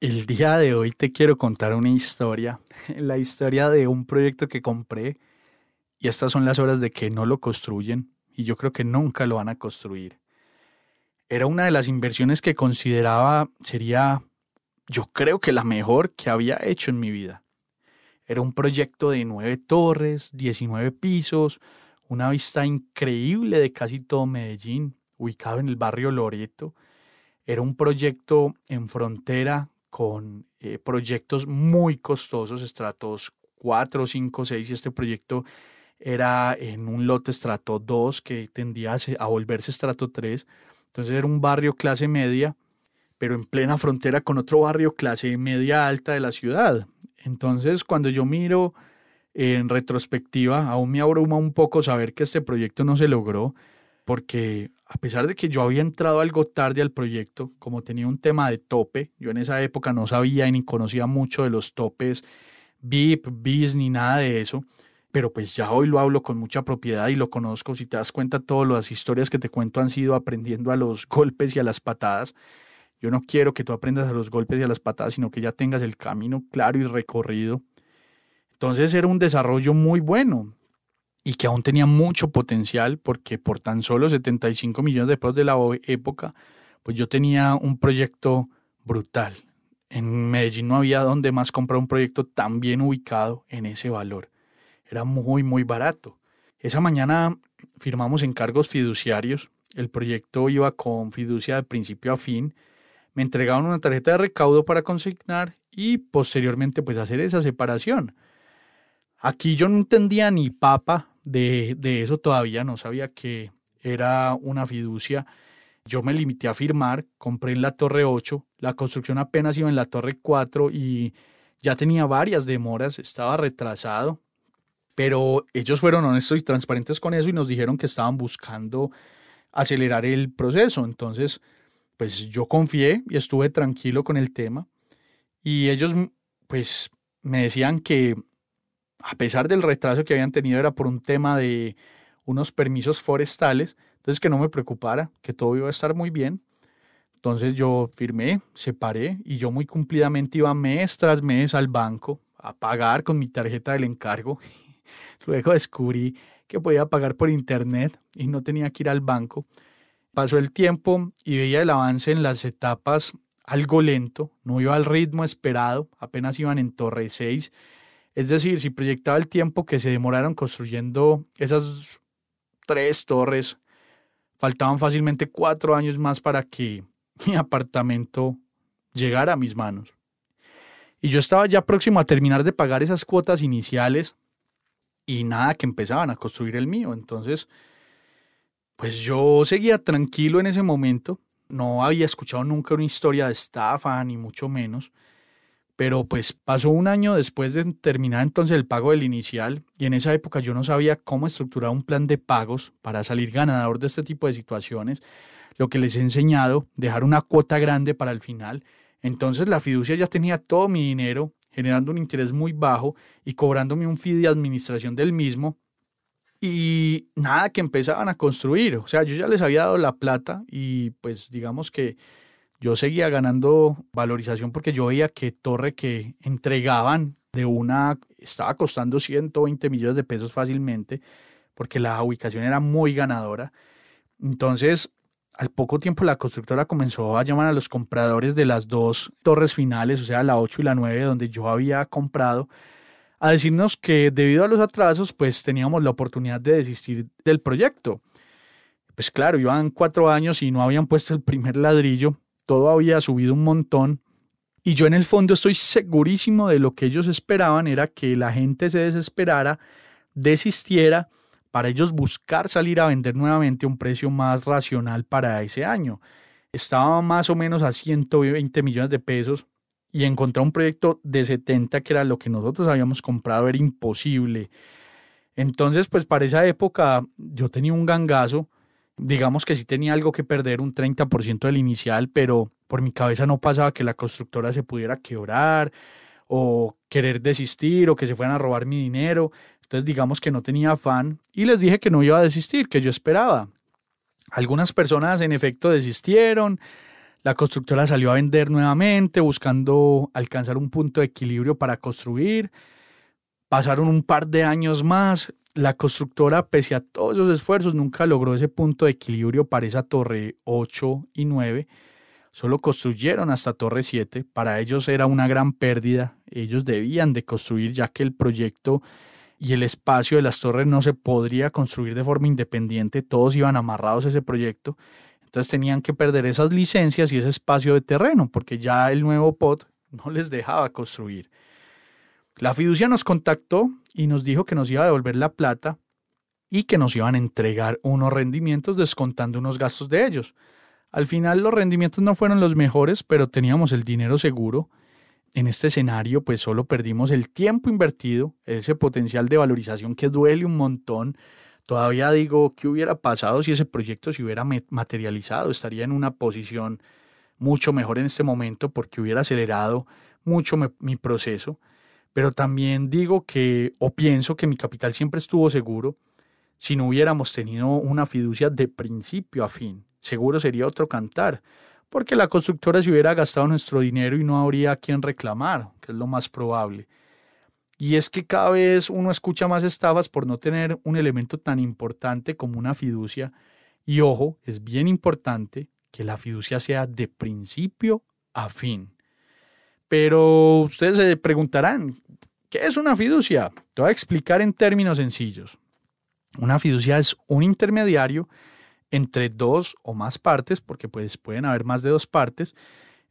El día de hoy te quiero contar una historia, la historia de un proyecto que compré y estas son las horas de que no lo construyen y yo creo que nunca lo van a construir. Era una de las inversiones que consideraba sería, yo creo que la mejor que había hecho en mi vida. Era un proyecto de nueve torres, 19 pisos, una vista increíble de casi todo Medellín, ubicado en el barrio Loreto. Era un proyecto en frontera con eh, proyectos muy costosos, estratos 4, 5, 6, y este proyecto era en un lote estrato 2 que tendía a volverse estrato 3. Entonces era un barrio clase media, pero en plena frontera con otro barrio clase media alta de la ciudad. Entonces cuando yo miro en retrospectiva, aún me abruma un poco saber que este proyecto no se logró, porque a pesar de que yo había entrado algo tarde al proyecto, como tenía un tema de tope, yo en esa época no sabía ni conocía mucho de los topes VIP, BIS ni nada de eso, pero pues ya hoy lo hablo con mucha propiedad y lo conozco. Si te das cuenta, todas las historias que te cuento han sido aprendiendo a los golpes y a las patadas. Yo no quiero que tú aprendas a los golpes y a las patadas, sino que ya tengas el camino claro y recorrido. Entonces era un desarrollo muy bueno y que aún tenía mucho potencial porque por tan solo 75 millones de pesos de la época, pues yo tenía un proyecto brutal. En Medellín no había donde más comprar un proyecto tan bien ubicado en ese valor. Era muy, muy barato. Esa mañana firmamos encargos fiduciarios. El proyecto iba con fiducia de principio a fin. Me entregaron una tarjeta de recaudo para consignar y posteriormente pues hacer esa separación. Aquí yo no entendía ni papa de, eso todavía, no sabía que era una fiducia. Yo me limité a firmar, compré en la torre 8, la construcción apenas iba en la torre 4 y ya tenía varias demoras, estaba retrasado, pero ellos fueron honestos y transparentes con eso y nos dijeron que estaban buscando acelerar el proceso. Entonces, pues yo confié y estuve tranquilo con el tema y ellos pues me decían que a pesar del retraso que habían tenido, era por un tema de unos permisos forestales, entonces que no me preocupara, que todo iba a estar muy bien. Entonces yo firmé, separé y yo muy cumplidamente iba mes tras mes al banco a pagar con mi tarjeta del encargo. Luego descubrí que podía pagar por internet y no tenía que ir al banco. Pasó el tiempo y veía el avance en las etapas algo lento, no iba al ritmo esperado, apenas iban en torre 6 es decir, si proyectaba el tiempo que se demoraron construyendo esas tres torres, faltaban fácilmente cuatro años más para que mi apartamento llegara a mis manos. Y yo estaba ya próximo a terminar de pagar esas cuotas iniciales y nada que empezaban a construir el mío. Entonces, pues yo seguía tranquilo en ese momento. No había escuchado nunca una historia de estafa, ni mucho menos. Pero pues pasó un año después de terminar entonces el pago del inicial y en esa época yo no sabía cómo estructurar un plan de pagos para salir ganador de este tipo de situaciones. Lo que les he enseñado, dejar una cuota grande para el final. Entonces la fiducia ya tenía todo mi dinero, generando un interés muy bajo y cobrándome un fee de administración del mismo. Y nada que empezaban a construir. O sea, yo ya les había dado la plata y pues digamos que yo seguía ganando valorización porque yo veía que torre que entregaban de una estaba costando 120 millones de pesos fácilmente, porque la ubicación era muy ganadora. Entonces, al poco tiempo la constructora comenzó a llamar a los compradores de las dos torres finales, o sea, la 8 y la 9, donde yo había comprado, a decirnos que debido a los atrasos, pues teníamos la oportunidad de desistir del proyecto. Pues claro, iban cuatro años y no habían puesto el primer ladrillo, todo había subido un montón. Y yo en el fondo estoy segurísimo de lo que ellos esperaban era que la gente se desesperara, desistiera para ellos buscar salir a vender nuevamente a un precio más racional para ese año. Estaba más o menos a 120 millones de pesos y encontrar un proyecto de 70 que era lo que nosotros habíamos comprado era imposible. Entonces, pues para esa época yo tenía un gangazo, digamos que sí tenía algo que perder, un 30% del inicial, pero por mi cabeza no pasaba que la constructora se pudiera quebrar o querer desistir o que se fueran a robar mi dinero. Entonces digamos que no tenía afán y les dije que no iba a desistir, que yo esperaba. Algunas personas en efecto desistieron, la constructora salió a vender nuevamente buscando alcanzar un punto de equilibrio para construir. Pasaron un par de años más, la constructora pese a todos esos esfuerzos nunca logró ese punto de equilibrio para esa torre 8 y 9 solo construyeron hasta Torre 7. Para ellos era una gran pérdida. Ellos debían de construir ya que el proyecto y el espacio de las torres no se podría construir de forma independiente, todos iban amarrados a ese proyecto, entonces tenían que perder esas licencias y ese espacio de terreno, porque ya el nuevo POT no les dejaba construir. La fiducia nos contactó y nos dijo que nos iba a devolver la plata y que nos iban a entregar unos rendimientos descontando unos gastos de ellos. Al final los rendimientos no fueron los mejores, pero teníamos el dinero seguro en este escenario pues solo perdimos el tiempo invertido, ese potencial de valorización que duele un montón. Todavía digo, ¿qué hubiera pasado si ese proyecto se hubiera materializado? Estaría en una posición mucho mejor en este momento porque hubiera acelerado mucho mi proceso. Pero también digo que, o pienso que mi capital siempre estuvo seguro si no hubiéramos tenido una fiducia de principio a fin. Seguro sería otro cantar porque la constructora se hubiera gastado nuestro dinero y no habría quien reclamar, que es lo más probable. Y es que cada vez uno escucha más estafas por no tener un elemento tan importante como una fiducia. Y ojo, es bien importante que la fiducia sea de principio a fin. Pero ustedes se preguntarán, ¿qué es una fiducia? Te voy a explicar en términos sencillos. Una fiducia es un intermediario entre dos o más partes, porque pues pueden haber más de dos partes,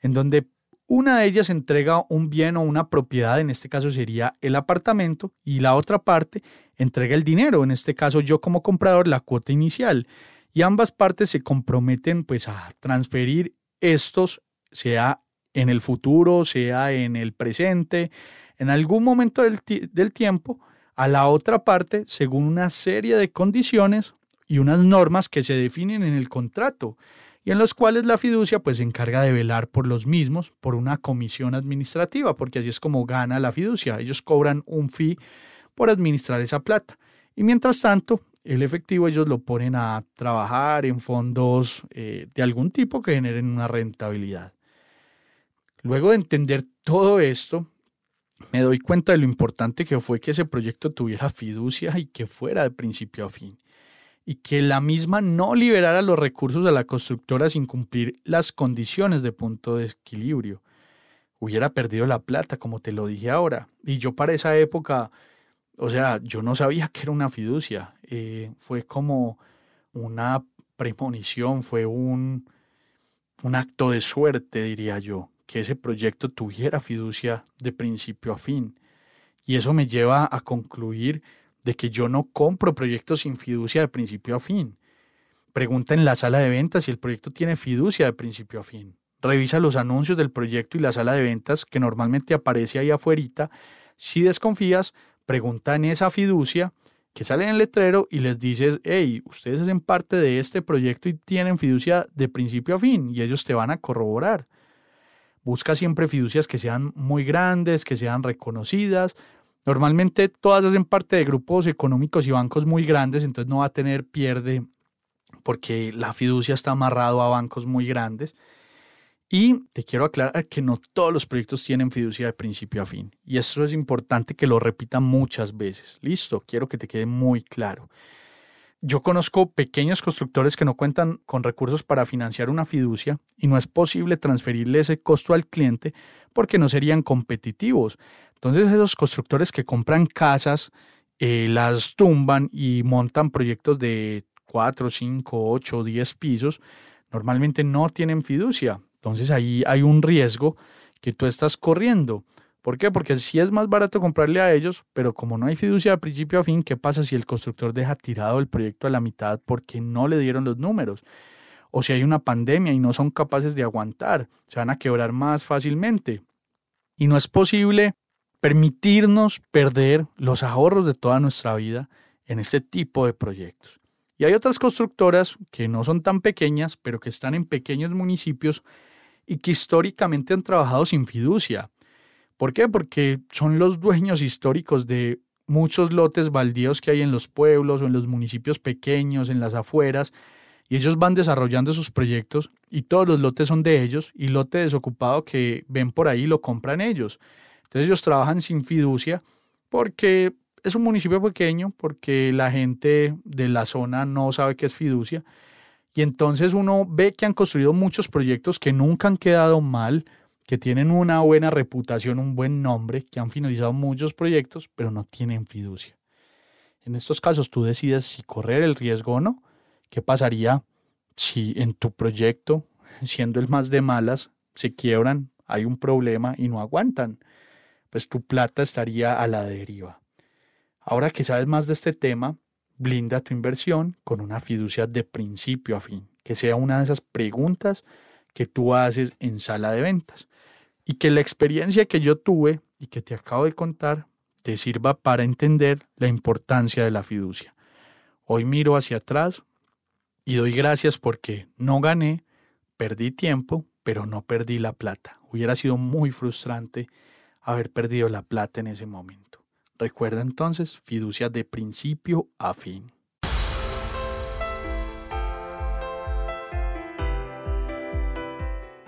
en donde una de ellas entrega un bien o una propiedad, en este caso sería el apartamento, y la otra parte entrega el dinero, en este caso yo como comprador la cuota inicial, y ambas partes se comprometen pues a transferir estos, sea en el futuro, sea en el presente, en algún momento del, del tiempo, a la otra parte según una serie de condiciones y unas normas que se definen en el contrato y en los cuales la fiducia pues se encarga de velar por los mismos por una comisión administrativa, porque así es como gana la fiducia. Ellos cobran un fee por administrar esa plata. Y mientras tanto, el efectivo ellos lo ponen a trabajar en fondos eh, de algún tipo que generen una rentabilidad. Luego de entender todo esto, me doy cuenta de lo importante que fue que ese proyecto tuviera fiducia y que fuera de principio a fin y que la misma no liberara los recursos a la constructora sin cumplir las condiciones de punto de equilibrio. Hubiera perdido la plata, como te lo dije ahora. Y yo para esa época, o sea, yo no sabía que era una fiducia. Eh, fue como una premonición, fue un, un acto de suerte, diría yo, que ese proyecto tuviera fiducia de principio a fin. Y eso me lleva a concluir de que yo no compro proyectos sin fiducia de principio a fin. Pregunta en la sala de ventas si el proyecto tiene fiducia de principio a fin. Revisa los anuncios del proyecto y la sala de ventas que normalmente aparece ahí afuera. Si desconfías, pregunta en esa fiducia que sale en el letrero y les dices, hey, ustedes hacen parte de este proyecto y tienen fiducia de principio a fin y ellos te van a corroborar. Busca siempre fiducias que sean muy grandes, que sean reconocidas, Normalmente todas hacen parte de grupos económicos y bancos muy grandes, entonces no va a tener pierde porque la fiducia está amarrado a bancos muy grandes. Y te quiero aclarar que no todos los proyectos tienen fiducia de principio a fin. Y eso es importante que lo repitan muchas veces. Listo, quiero que te quede muy claro. Yo conozco pequeños constructores que no cuentan con recursos para financiar una fiducia y no es posible transferirle ese costo al cliente porque no serían competitivos. Entonces esos constructores que compran casas, eh, las tumban y montan proyectos de 4, 5, 8, 10 pisos, normalmente no tienen fiducia. Entonces ahí hay un riesgo que tú estás corriendo. ¿Por qué? Porque sí es más barato comprarle a ellos, pero como no hay fiducia de principio a fin, ¿qué pasa si el constructor deja tirado el proyecto a la mitad porque no le dieron los números? O si hay una pandemia y no son capaces de aguantar, se van a quebrar más fácilmente. Y no es posible permitirnos perder los ahorros de toda nuestra vida en este tipo de proyectos. Y hay otras constructoras que no son tan pequeñas, pero que están en pequeños municipios y que históricamente han trabajado sin fiducia. ¿Por qué? Porque son los dueños históricos de muchos lotes baldíos que hay en los pueblos o en los municipios pequeños, en las afueras, y ellos van desarrollando sus proyectos y todos los lotes son de ellos y lote desocupado que ven por ahí lo compran ellos. Entonces ellos trabajan sin fiducia porque es un municipio pequeño, porque la gente de la zona no sabe qué es fiducia. Y entonces uno ve que han construido muchos proyectos que nunca han quedado mal, que tienen una buena reputación, un buen nombre, que han finalizado muchos proyectos, pero no tienen fiducia. En estos casos tú decides si correr el riesgo o no. ¿Qué pasaría si en tu proyecto, siendo el más de malas, se quiebran, hay un problema y no aguantan? Pues tu plata estaría a la deriva. Ahora que sabes más de este tema, blinda tu inversión con una fiducia de principio a fin, que sea una de esas preguntas que tú haces en sala de ventas y que la experiencia que yo tuve y que te acabo de contar te sirva para entender la importancia de la fiducia. Hoy miro hacia atrás y doy gracias porque no gané, perdí tiempo, pero no perdí la plata. Hubiera sido muy frustrante haber perdido la plata en ese momento. Recuerda entonces, fiducia de principio a fin.